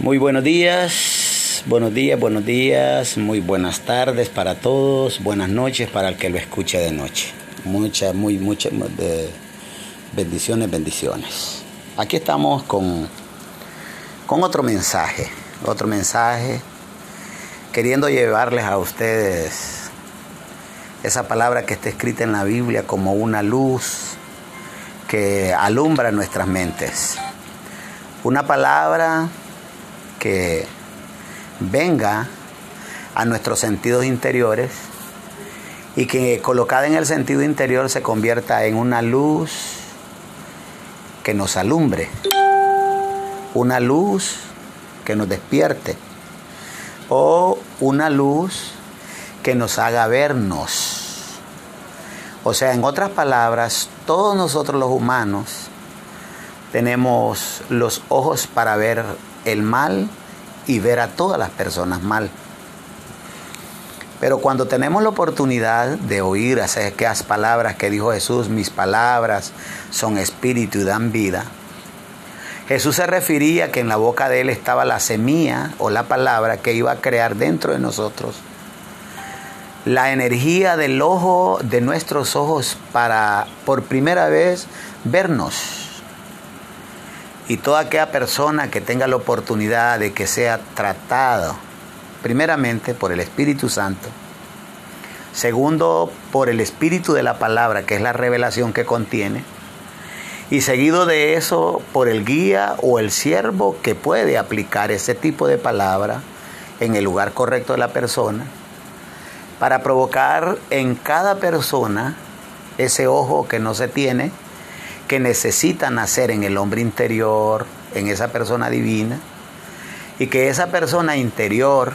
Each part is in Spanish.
Muy buenos días, buenos días, buenos días, muy buenas tardes para todos, buenas noches para el que lo escuche de noche. Muchas, muy, muchas bendiciones, bendiciones. Aquí estamos con, con otro mensaje, otro mensaje, queriendo llevarles a ustedes esa palabra que está escrita en la Biblia como una luz que alumbra nuestras mentes. Una palabra que venga a nuestros sentidos interiores y que colocada en el sentido interior se convierta en una luz que nos alumbre, una luz que nos despierte o una luz que nos haga vernos. O sea, en otras palabras, todos nosotros los humanos tenemos los ojos para ver el mal y ver a todas las personas mal. Pero cuando tenemos la oportunidad de oír aquellas palabras que dijo Jesús, mis palabras son espíritu y dan vida, Jesús se refería que en la boca de él estaba la semilla o la palabra que iba a crear dentro de nosotros la energía del ojo, de nuestros ojos, para por primera vez vernos y toda aquella persona que tenga la oportunidad de que sea tratado, primeramente por el Espíritu Santo, segundo por el Espíritu de la palabra, que es la revelación que contiene, y seguido de eso por el guía o el siervo que puede aplicar ese tipo de palabra en el lugar correcto de la persona, para provocar en cada persona ese ojo que no se tiene, que necesita nacer en el hombre interior, en esa persona divina, y que esa persona interior,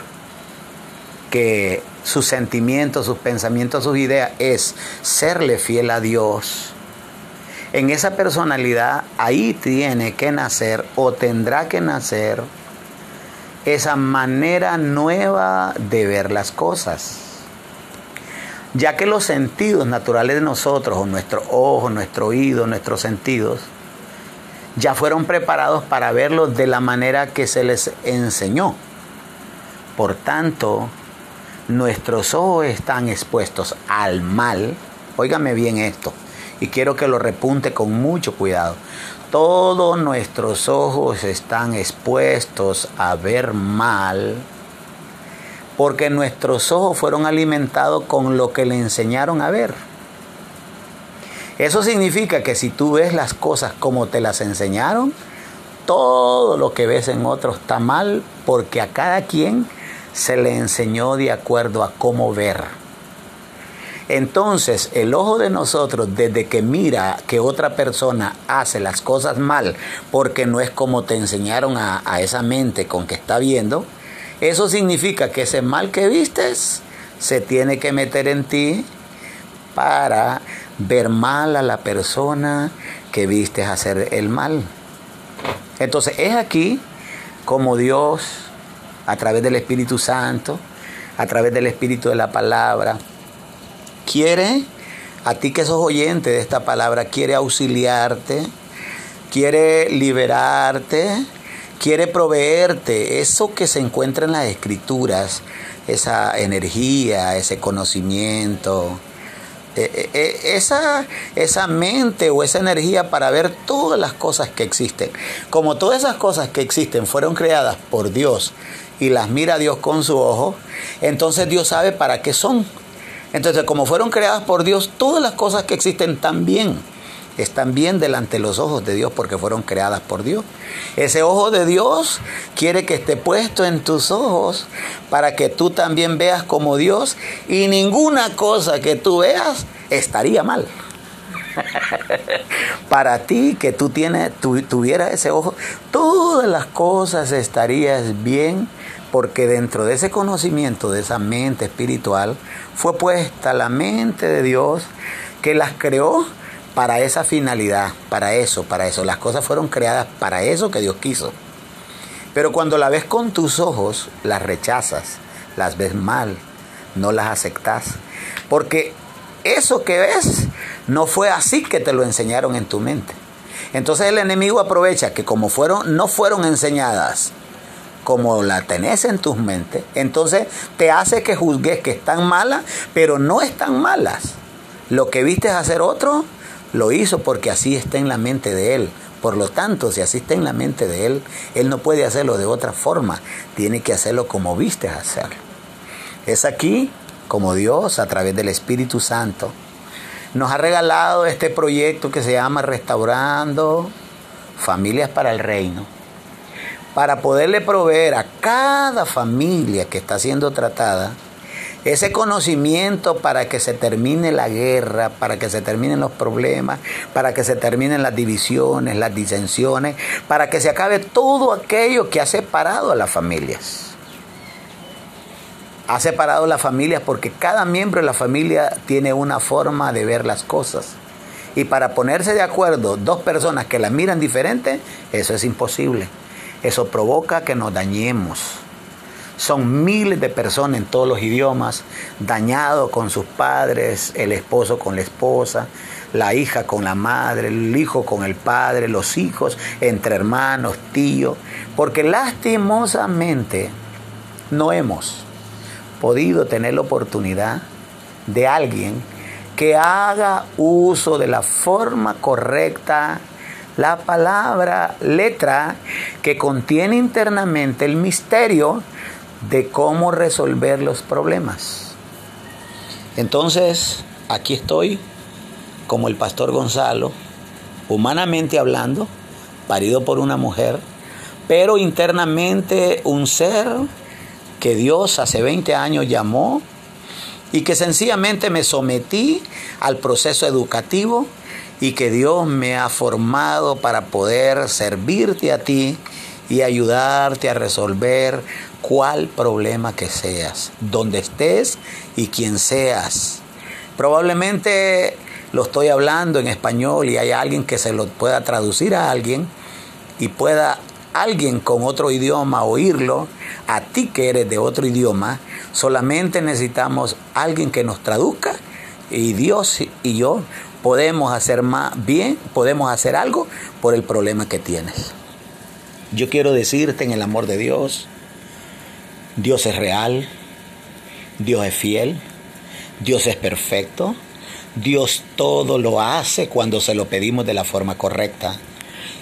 que sus sentimientos, sus pensamientos, sus ideas es serle fiel a Dios, en esa personalidad ahí tiene que nacer o tendrá que nacer esa manera nueva de ver las cosas ya que los sentidos naturales de nosotros, o nuestro ojo, nuestro oído, nuestros sentidos, ya fueron preparados para verlos de la manera que se les enseñó. Por tanto, nuestros ojos están expuestos al mal. Óigame bien esto, y quiero que lo repunte con mucho cuidado. Todos nuestros ojos están expuestos a ver mal porque nuestros ojos fueron alimentados con lo que le enseñaron a ver. Eso significa que si tú ves las cosas como te las enseñaron, todo lo que ves en otros está mal porque a cada quien se le enseñó de acuerdo a cómo ver. Entonces el ojo de nosotros desde que mira que otra persona hace las cosas mal porque no es como te enseñaron a, a esa mente con que está viendo, eso significa que ese mal que vistes se tiene que meter en ti para ver mal a la persona que vistes hacer el mal. Entonces es aquí como Dios, a través del Espíritu Santo, a través del Espíritu de la palabra, quiere, a ti que sos oyente de esta palabra, quiere auxiliarte, quiere liberarte, quiere proveerte eso que se encuentra en las escrituras, esa energía, ese conocimiento, e, e, e, esa, esa mente o esa energía para ver todas las cosas que existen. Como todas esas cosas que existen fueron creadas por Dios y las mira Dios con su ojo, entonces Dios sabe para qué son. Entonces, como fueron creadas por Dios, todas las cosas que existen también están bien delante de los ojos de Dios porque fueron creadas por Dios. Ese ojo de Dios quiere que esté puesto en tus ojos para que tú también veas como Dios y ninguna cosa que tú veas estaría mal. para ti que tú tienes, tuvieras ese ojo, todas las cosas estarías bien porque dentro de ese conocimiento, de esa mente espiritual, fue puesta la mente de Dios que las creó para esa finalidad, para eso, para eso. Las cosas fueron creadas para eso que Dios quiso. Pero cuando la ves con tus ojos, las rechazas, las ves mal, no las aceptas. Porque eso que ves no fue así que te lo enseñaron en tu mente. Entonces el enemigo aprovecha que como fueron, no fueron enseñadas como la tenés en tus mentes, entonces te hace que juzgues que están malas, pero no están malas. Lo que viste hacer otro, lo hizo porque así está en la mente de él. Por lo tanto, si así está en la mente de él, él no puede hacerlo de otra forma, tiene que hacerlo como viste hacerlo. Es aquí como Dios, a través del Espíritu Santo, nos ha regalado este proyecto que se llama Restaurando Familias para el Reino para poderle proveer a cada familia que está siendo tratada ese conocimiento para que se termine la guerra, para que se terminen los problemas, para que se terminen las divisiones, las disensiones, para que se acabe todo aquello que ha separado a las familias. Ha separado las familias porque cada miembro de la familia tiene una forma de ver las cosas. Y para ponerse de acuerdo dos personas que las miran diferente, eso es imposible. Eso provoca que nos dañemos. Son miles de personas en todos los idiomas dañados con sus padres, el esposo con la esposa, la hija con la madre, el hijo con el padre, los hijos entre hermanos, tíos, porque lastimosamente no hemos podido tener la oportunidad de alguien que haga uso de la forma correcta la palabra letra que contiene internamente el misterio de cómo resolver los problemas. Entonces, aquí estoy como el pastor Gonzalo, humanamente hablando, parido por una mujer, pero internamente un ser que Dios hace 20 años llamó y que sencillamente me sometí al proceso educativo y que Dios me ha formado para poder servirte a ti y ayudarte a resolver cuál problema que seas, donde estés y quien seas. Probablemente lo estoy hablando en español y hay alguien que se lo pueda traducir a alguien y pueda alguien con otro idioma oírlo, a ti que eres de otro idioma, solamente necesitamos alguien que nos traduzca y Dios y yo podemos hacer más bien, podemos hacer algo por el problema que tienes. Yo quiero decirte en el amor de Dios, Dios es real, Dios es fiel, Dios es perfecto, Dios todo lo hace cuando se lo pedimos de la forma correcta.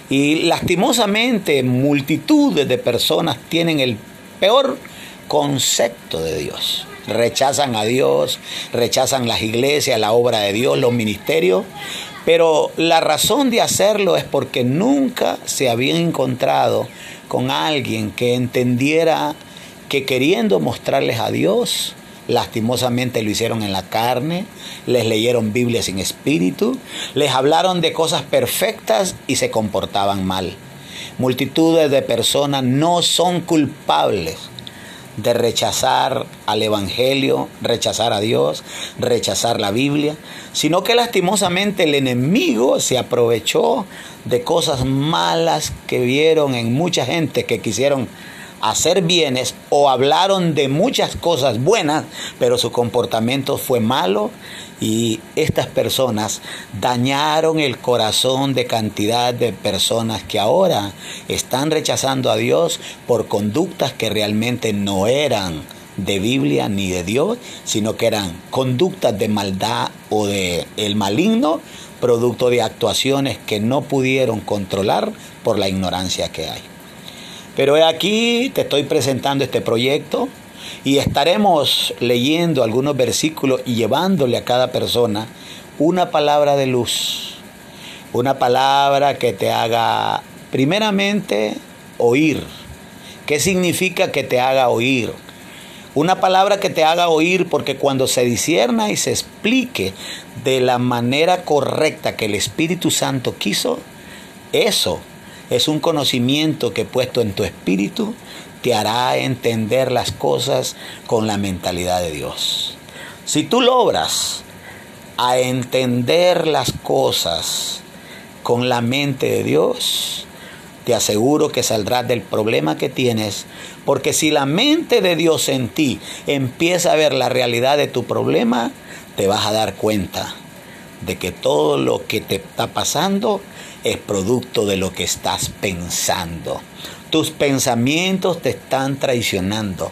Y lastimosamente multitudes de personas tienen el peor concepto de Dios rechazan a Dios, rechazan las iglesias, la obra de Dios, los ministerios, pero la razón de hacerlo es porque nunca se habían encontrado con alguien que entendiera que queriendo mostrarles a Dios, lastimosamente lo hicieron en la carne, les leyeron Biblia sin espíritu, les hablaron de cosas perfectas y se comportaban mal. Multitudes de personas no son culpables de rechazar al Evangelio, rechazar a Dios, rechazar la Biblia, sino que lastimosamente el enemigo se aprovechó de cosas malas que vieron en mucha gente que quisieron hacer bienes o hablaron de muchas cosas buenas, pero su comportamiento fue malo y estas personas dañaron el corazón de cantidad de personas que ahora están rechazando a Dios por conductas que realmente no eran de Biblia ni de Dios, sino que eran conductas de maldad o de el maligno, producto de actuaciones que no pudieron controlar por la ignorancia que hay. Pero aquí te estoy presentando este proyecto y estaremos leyendo algunos versículos y llevándole a cada persona una palabra de luz, una palabra que te haga primeramente oír. ¿Qué significa que te haga oír? Una palabra que te haga oír porque cuando se disierna y se explique de la manera correcta que el Espíritu Santo quiso, eso es un conocimiento que puesto en tu espíritu te hará entender las cosas con la mentalidad de Dios. Si tú logras a entender las cosas con la mente de Dios, te aseguro que saldrás del problema que tienes, porque si la mente de Dios en ti empieza a ver la realidad de tu problema, te vas a dar cuenta de que todo lo que te está pasando es producto de lo que estás pensando. Tus pensamientos te están traicionando.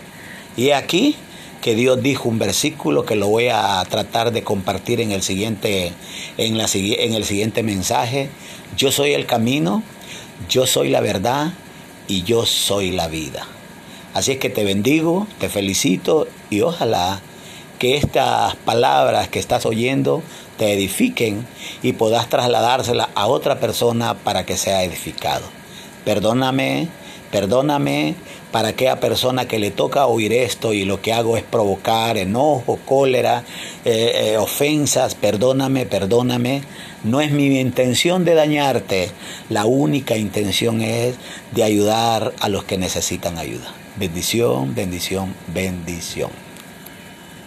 Y aquí que Dios dijo un versículo que lo voy a tratar de compartir en el siguiente, en la, en el siguiente mensaje. Yo soy el camino, yo soy la verdad y yo soy la vida. Así es que te bendigo, te felicito y ojalá que estas palabras que estás oyendo te edifiquen y puedas trasladárselas a otra persona para que sea edificado. Perdóname, perdóname para aquella persona que le toca oír esto y lo que hago es provocar enojo, cólera, eh, eh, ofensas, perdóname, perdóname. No es mi intención de dañarte, la única intención es de ayudar a los que necesitan ayuda. Bendición, bendición, bendición.